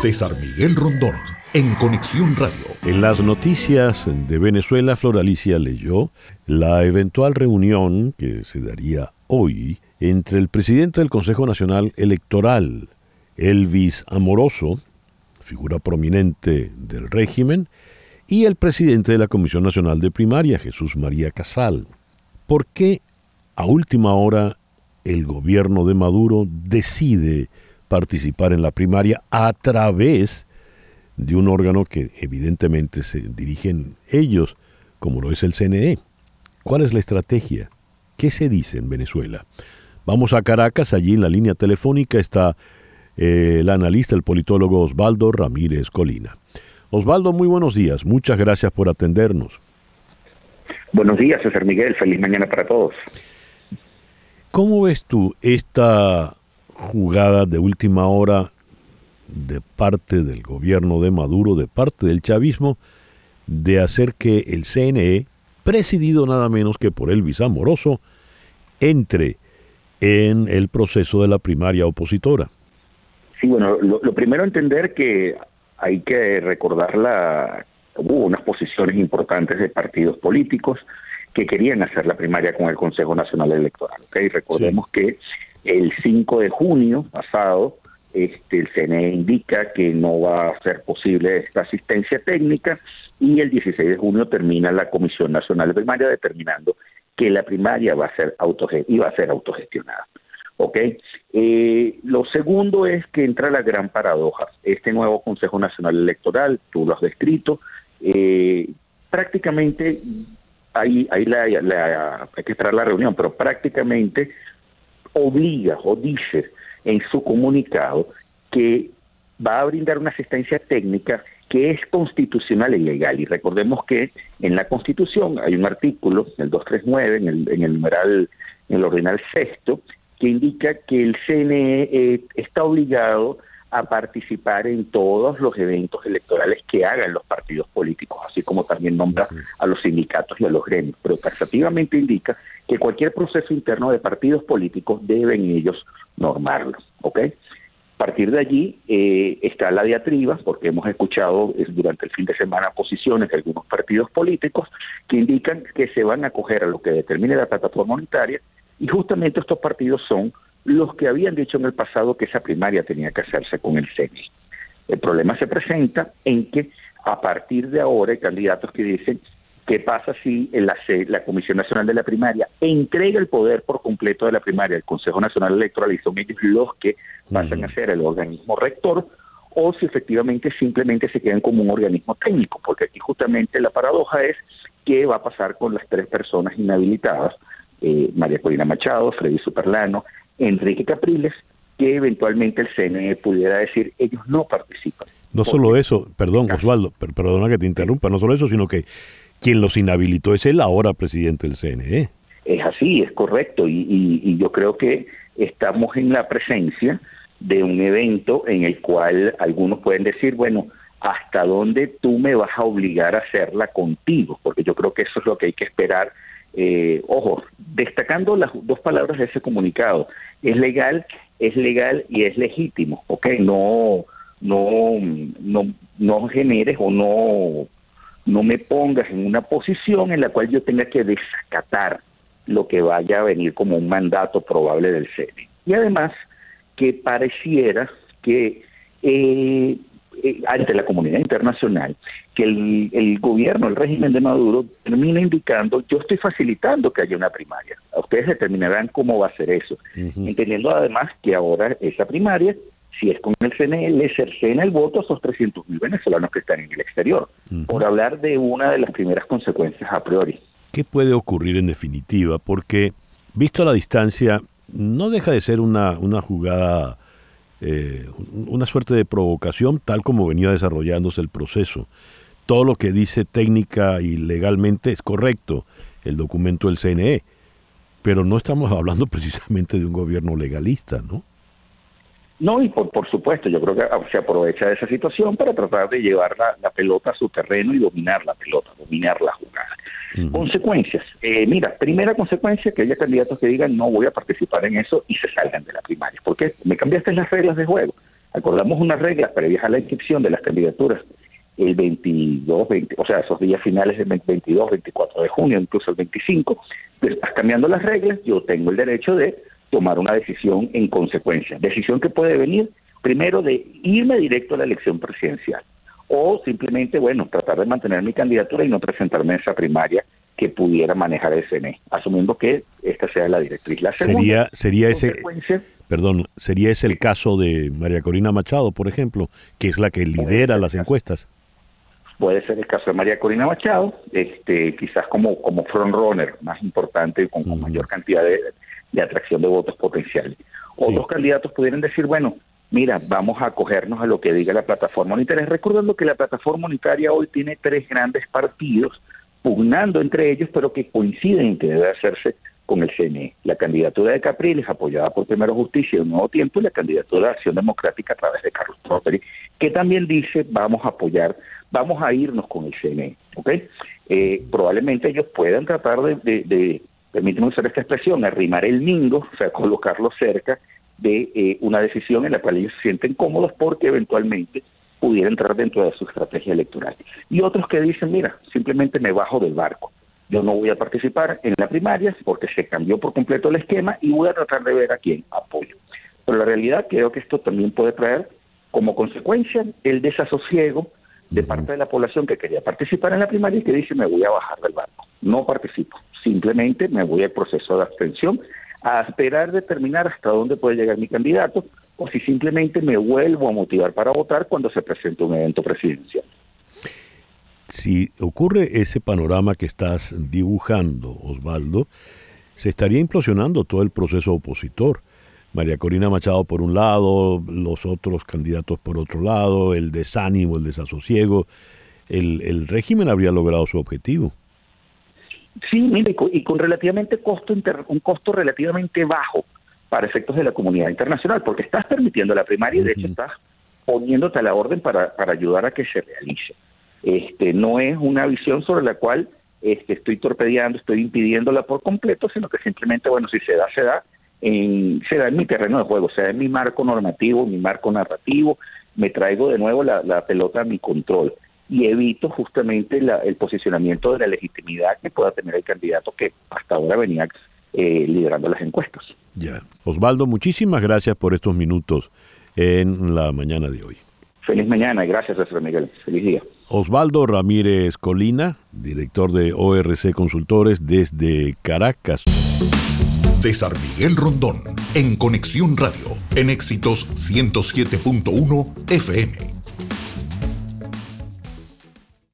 César Miguel Rondón, en Conexión Radio. En las noticias de Venezuela, Floralicia leyó la eventual reunión que se daría hoy entre el presidente del Consejo Nacional Electoral, Elvis Amoroso, figura prominente del régimen, y el presidente de la Comisión Nacional de Primaria, Jesús María Casal. ¿Por qué a última hora el gobierno de Maduro decide participar en la primaria a través de un órgano que evidentemente se dirigen ellos, como lo es el CNE. ¿Cuál es la estrategia? ¿Qué se dice en Venezuela? Vamos a Caracas, allí en la línea telefónica está eh, el analista, el politólogo Osvaldo Ramírez Colina. Osvaldo, muy buenos días, muchas gracias por atendernos. Buenos días, César Miguel, feliz mañana para todos. ¿Cómo ves tú esta jugada de última hora de parte del gobierno de Maduro, de parte del chavismo, de hacer que el CNE, presidido nada menos que por Elvis Amoroso, entre en el proceso de la primaria opositora. Sí, bueno, lo, primero entender que hay que recordar la hubo unas posiciones importantes de partidos políticos que querían hacer la primaria con el Consejo Nacional Electoral. ¿okay? Recordemos que el 5 de junio pasado, este, el CNE indica que no va a ser posible esta asistencia técnica y el 16 de junio termina la Comisión Nacional de Primaria determinando que la primaria va a ser iba a ser autogestionada. ¿ok? Eh, lo segundo es que entra la gran paradoja. Este nuevo Consejo Nacional Electoral, tú lo has descrito, eh, prácticamente ahí, ahí la, hay que esperar la reunión, pero prácticamente obliga o dice en su comunicado que va a brindar una asistencia técnica que es constitucional y legal. Y recordemos que en la Constitución hay un artículo, el 239, en el, en el numeral, en el ordinal sexto, que indica que el CNE está obligado a participar en todos los eventos electorales que hagan los partidos políticos, así como también nombra a los sindicatos y a los gremios, pero taxativamente indica que cualquier proceso interno de partidos políticos deben ellos normarlo, ¿ok? A partir de allí eh, está la diatriba, porque hemos escuchado durante el fin de semana posiciones de algunos partidos políticos que indican que se van a acoger a lo que determine la plataforma unitaria y justamente estos partidos son los que habían dicho en el pasado que esa primaria tenía que hacerse con el CNI. El problema se presenta en que a partir de ahora hay candidatos que dicen qué pasa si la, la Comisión Nacional de la Primaria entrega el poder por completo de la primaria al Consejo Nacional Electoral y son ellos los que pasan a ser el organismo rector o si efectivamente simplemente se quedan como un organismo técnico, porque aquí justamente la paradoja es qué va a pasar con las tres personas inhabilitadas, eh, María Corina Machado, Freddy Superlano Enrique Capriles, que eventualmente el CNE pudiera decir ellos no participan. No solo eso, perdón Osvaldo, perdona que te interrumpa, no solo eso, sino que quien los inhabilitó es el ahora presidente del CNE. Es así, es correcto, y, yo creo que estamos en la presencia de un evento en el cual algunos pueden decir, bueno, ¿hasta dónde tú me vas a obligar a hacerla contigo? Porque yo creo que eso es lo que hay que esperar. Eh, ojo, destacando las dos palabras de ese comunicado, es legal, es legal y es legítimo, ¿ok? No, no, no, no generes o no, no me pongas en una posición en la cual yo tenga que desacatar lo que vaya a venir como un mandato probable del CNE. Y además que pareciera que eh, ante la comunidad internacional que el, gobierno, el régimen de Maduro termina indicando, yo estoy facilitando que haya una primaria. Ustedes determinarán cómo va a ser eso, entendiendo además que ahora esa primaria, si es con el CNE, le cercena el voto a esos 300 mil venezolanos que están en el exterior, por hablar de una de las primeras consecuencias a priori. ¿Qué puede ocurrir en definitiva? Porque, visto a la distancia, no deja de ser una, una jugada eh, una suerte de provocación tal como venía desarrollándose el proceso. Todo lo que dice técnica y legalmente es correcto, el documento del CNE, pero no estamos hablando precisamente de un gobierno legalista, ¿no? No, y por, por supuesto, yo creo que se aprovecha de esa situación para tratar de llevar la, la pelota a su terreno y dominar la pelota, dominar Consecuencias. Eh, mira, primera consecuencia, que haya candidatos que digan no voy a participar en eso y se salgan de la primaria. ¿Por qué? Me cambiaste las reglas de juego. Acordamos unas reglas previas a la inscripción de las candidaturas el 22, 20, o sea, esos días finales del 22, 24 de junio, incluso el 25, pues estás cambiando las reglas, yo tengo el derecho de tomar una decisión en consecuencia. Decisión que puede venir primero de irme directo a la elección presidencial o simplemente, bueno, tratar de mantener mi candidatura y no presentarme en esa primaria que pudiera manejar el CNE, asumiendo que esta sea la directriz. La sería sería ese perdón, sería ese el caso de María Corina Machado, por ejemplo, que es la que lidera las encuestas. Puede ser el caso de María Corina Machado, este, quizás como, como frontrunner más importante, con, con mayor cantidad de, de, atracción de votos potenciales. Otros candidatos pudieran decir, bueno, mira, vamos a acogernos a lo que diga la plataforma unitaria. Recordando que la plataforma unitaria hoy tiene tres grandes partidos pugnando entre ellos, pero que coinciden en que debe hacerse con el CNE. La candidatura de Capriles, apoyada por Primero Justicia y Un Nuevo Tiempo, y la candidatura de Acción Democrática a través de Carlos Trotteri, que también dice vamos a apoyar vamos a irnos con el CNE, ¿ok? Eh, probablemente ellos puedan tratar de, de, permíteme usar esta expresión, arrimar el mingo, o sea, colocarlo cerca de eh, una decisión en la cual ellos se sienten cómodos porque eventualmente pudiera entrar dentro de su estrategia electoral. Y otros que dicen, mira, simplemente me bajo del barco. Yo no voy a participar en la primaria porque se cambió por completo el esquema y voy a tratar de ver a quién apoyo. Pero la realidad creo que esto también puede traer como consecuencia el desasosiego de parte de la población que quería participar en la primaria y que dice me voy a bajar del barco. No participo, simplemente me voy al proceso de abstención a esperar determinar hasta dónde puede llegar mi candidato o si simplemente me vuelvo a motivar para votar cuando se presente un evento presidencial. Si ocurre ese panorama que estás dibujando, Osvaldo, se estaría implosionando todo el proceso opositor. María Corina Machado por un lado, los otros candidatos por otro lado, el desánimo, el desasosiego. El, el régimen habría logrado su objetivo. Sí, mire, y con relativamente costo un costo relativamente bajo para efectos de la comunidad internacional, porque estás permitiendo la primaria y de hecho estás poniéndote a la orden para, para ayudar a que se realice. Este, no es una visión sobre la cual este, estoy torpedeando, estoy impidiéndola por completo, sino que simplemente, bueno, si se da, se da, en, se da en mi terreno de juego, se da en mi marco normativo, mi marco narrativo, me traigo de nuevo la, la pelota a mi control y evito justamente el posicionamiento de la legitimidad que pueda tener el candidato que hasta ahora venía eh, liderando las encuestas. Ya. Osvaldo, muchísimas gracias por estos minutos en la mañana de hoy. Feliz mañana y gracias, César Miguel. Feliz día. Osvaldo Ramírez Colina, director de ORC Consultores desde Caracas. César Miguel Rondón, en Conexión Radio, en Éxitos 107.1 FM.